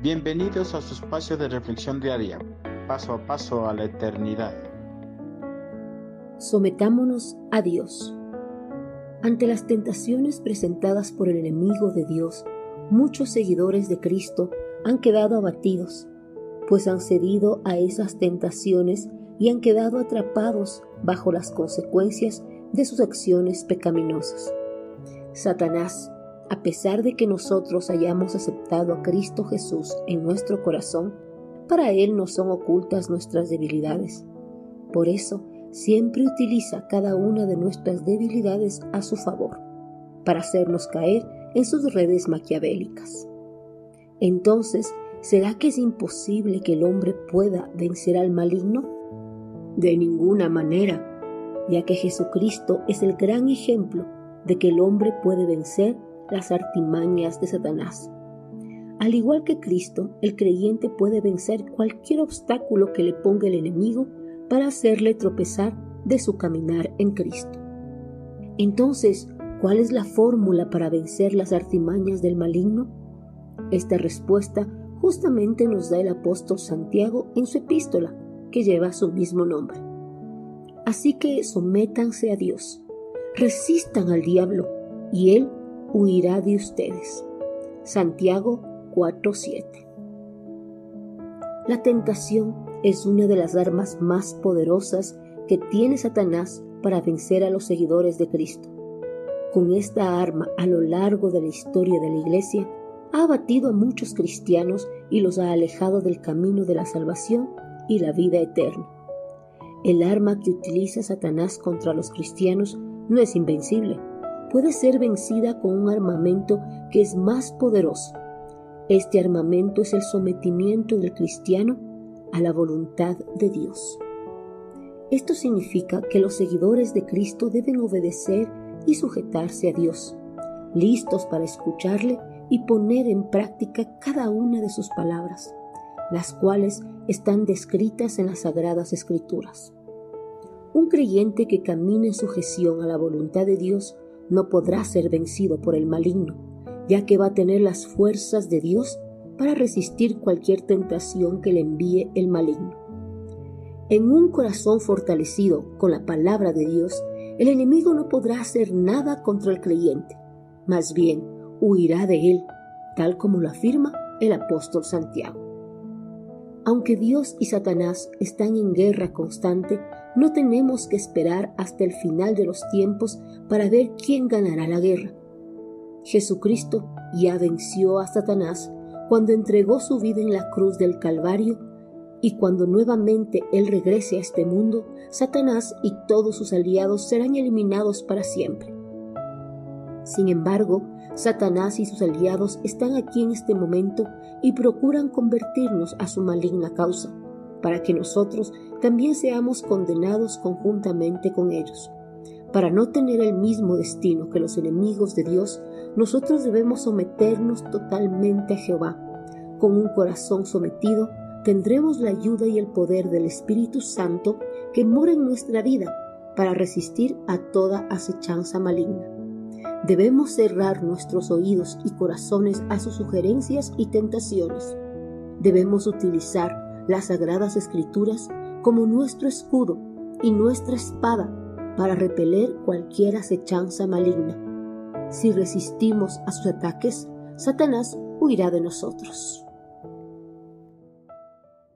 Bienvenidos a su espacio de reflexión diaria, paso a paso a la eternidad. Sometámonos a Dios. Ante las tentaciones presentadas por el enemigo de Dios, muchos seguidores de Cristo han quedado abatidos, pues han cedido a esas tentaciones y han quedado atrapados bajo las consecuencias de sus acciones pecaminosas. Satanás a pesar de que nosotros hayamos aceptado a Cristo Jesús en nuestro corazón, para Él no son ocultas nuestras debilidades. Por eso, siempre utiliza cada una de nuestras debilidades a su favor, para hacernos caer en sus redes maquiavélicas. Entonces, ¿será que es imposible que el hombre pueda vencer al maligno? De ninguna manera, ya que Jesucristo es el gran ejemplo de que el hombre puede vencer las artimañas de Satanás. Al igual que Cristo, el creyente puede vencer cualquier obstáculo que le ponga el enemigo para hacerle tropezar de su caminar en Cristo. Entonces, ¿cuál es la fórmula para vencer las artimañas del maligno? Esta respuesta justamente nos da el apóstol Santiago en su epístola, que lleva su mismo nombre. Así que sométanse a Dios, resistan al diablo, y él huirá de ustedes. Santiago 4:7 La tentación es una de las armas más poderosas que tiene Satanás para vencer a los seguidores de Cristo. Con esta arma a lo largo de la historia de la Iglesia, ha abatido a muchos cristianos y los ha alejado del camino de la salvación y la vida eterna. El arma que utiliza Satanás contra los cristianos no es invencible, puede ser vencida con un armamento que es más poderoso. Este armamento es el sometimiento del cristiano a la voluntad de Dios. Esto significa que los seguidores de Cristo deben obedecer y sujetarse a Dios, listos para escucharle y poner en práctica cada una de sus palabras, las cuales están descritas en las sagradas escrituras. Un creyente que camina en sujeción a la voluntad de Dios no podrá ser vencido por el maligno, ya que va a tener las fuerzas de Dios para resistir cualquier tentación que le envíe el maligno. En un corazón fortalecido con la palabra de Dios, el enemigo no podrá hacer nada contra el creyente, más bien huirá de él, tal como lo afirma el apóstol Santiago. Aunque Dios y Satanás están en guerra constante, no tenemos que esperar hasta el final de los tiempos para ver quién ganará la guerra. Jesucristo ya venció a Satanás cuando entregó su vida en la cruz del Calvario y cuando nuevamente Él regrese a este mundo, Satanás y todos sus aliados serán eliminados para siempre. Sin embargo, Satanás y sus aliados están aquí en este momento y procuran convertirnos a su maligna causa, para que nosotros también seamos condenados conjuntamente con ellos. Para no tener el mismo destino que los enemigos de Dios, nosotros debemos someternos totalmente a Jehová. Con un corazón sometido, tendremos la ayuda y el poder del Espíritu Santo que mora en nuestra vida para resistir a toda acechanza maligna. Debemos cerrar nuestros oídos y corazones a sus sugerencias y tentaciones. Debemos utilizar las sagradas escrituras como nuestro escudo y nuestra espada para repeler cualquier acechanza maligna. Si resistimos a sus ataques, Satanás huirá de nosotros.